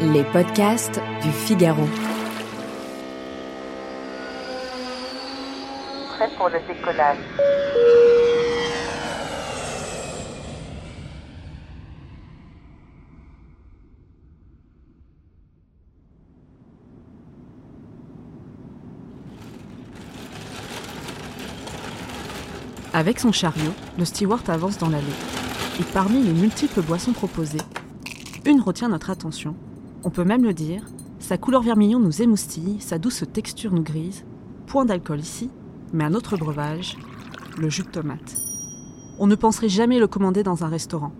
Les podcasts du Figaro. Prêt pour le décollage. Avec son chariot, le steward avance dans l'allée. Et parmi les multiples boissons proposées, une retient notre attention. On peut même le dire, sa couleur vermillon nous émoustille, sa douce texture nous grise. Point d'alcool ici, mais un autre breuvage, le jus de tomate. On ne penserait jamais le commander dans un restaurant.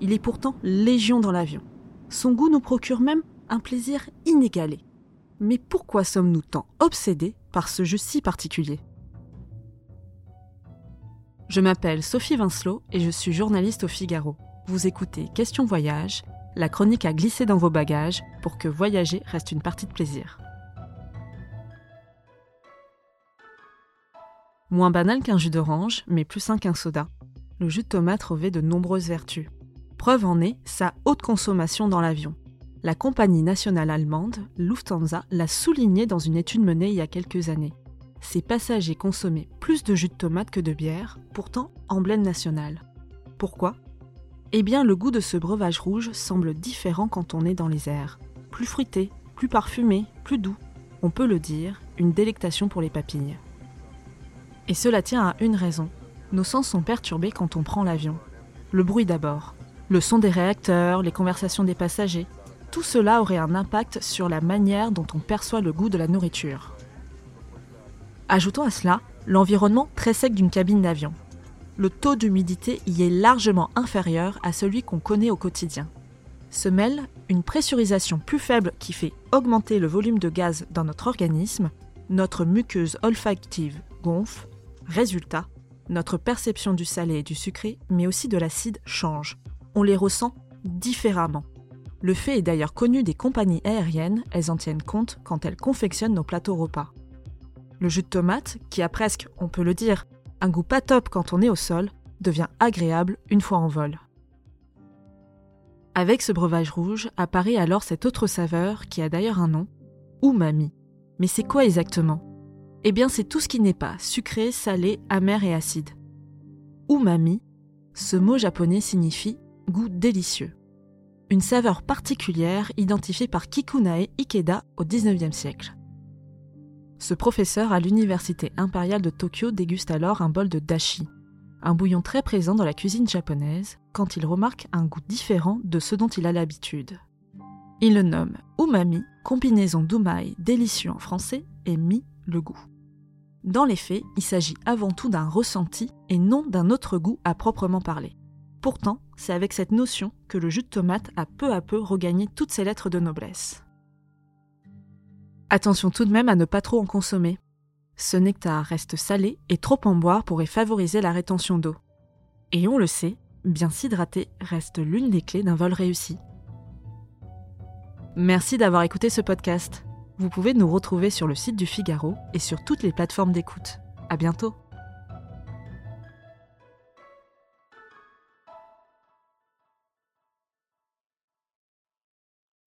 Il est pourtant légion dans l'avion. Son goût nous procure même un plaisir inégalé. Mais pourquoi sommes-nous tant obsédés par ce jus si particulier? Je m'appelle Sophie Vincelot et je suis journaliste au Figaro. Vous écoutez Question Voyage, la chronique a glissé dans vos bagages pour que voyager reste une partie de plaisir. Moins banal qu'un jus d'orange, mais plus sain qu'un soda, le jus de tomate revêt de nombreuses vertus. Preuve en est sa haute consommation dans l'avion. La compagnie nationale allemande, Lufthansa, l'a souligné dans une étude menée il y a quelques années. Ses passagers consommaient plus de jus de tomate que de bière, pourtant emblème national. Pourquoi? Eh bien, le goût de ce breuvage rouge semble différent quand on est dans les airs. Plus fruité, plus parfumé, plus doux. On peut le dire, une délectation pour les papilles. Et cela tient à une raison. Nos sens sont perturbés quand on prend l'avion. Le bruit d'abord. Le son des réacteurs, les conversations des passagers. Tout cela aurait un impact sur la manière dont on perçoit le goût de la nourriture. Ajoutons à cela l'environnement très sec d'une cabine d'avion. Le taux d'humidité y est largement inférieur à celui qu'on connaît au quotidien. Se mêle une pressurisation plus faible qui fait augmenter le volume de gaz dans notre organisme, notre muqueuse olfactive gonfle, résultat, notre perception du salé et du sucré, mais aussi de l'acide change. On les ressent différemment. Le fait est d'ailleurs connu des compagnies aériennes, elles en tiennent compte quand elles confectionnent nos plateaux repas. Le jus de tomate, qui a presque, on peut le dire, un goût pas top quand on est au sol, devient agréable une fois en vol. Avec ce breuvage rouge apparaît alors cette autre saveur qui a d'ailleurs un nom, umami. Mais c'est quoi exactement? Eh bien c'est tout ce qui n'est pas sucré, salé, amer et acide. Umami, ce mot japonais signifie goût délicieux. Une saveur particulière identifiée par Kikunae Ikeda au XIXe siècle. Ce professeur à l'université impériale de Tokyo déguste alors un bol de dashi, un bouillon très présent dans la cuisine japonaise, quand il remarque un goût différent de ce dont il a l'habitude. Il le nomme umami, combinaison d'umai délicieux en français et mi le goût. Dans les faits, il s'agit avant tout d'un ressenti et non d'un autre goût à proprement parler. Pourtant, c'est avec cette notion que le jus de tomate a peu à peu regagné toutes ses lettres de noblesse. Attention tout de même à ne pas trop en consommer. Ce nectar reste salé et trop en boire pourrait favoriser la rétention d'eau. Et on le sait, bien s'hydrater reste l'une des clés d'un vol réussi. Merci d'avoir écouté ce podcast. Vous pouvez nous retrouver sur le site du Figaro et sur toutes les plateformes d'écoute. À bientôt!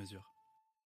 mesure.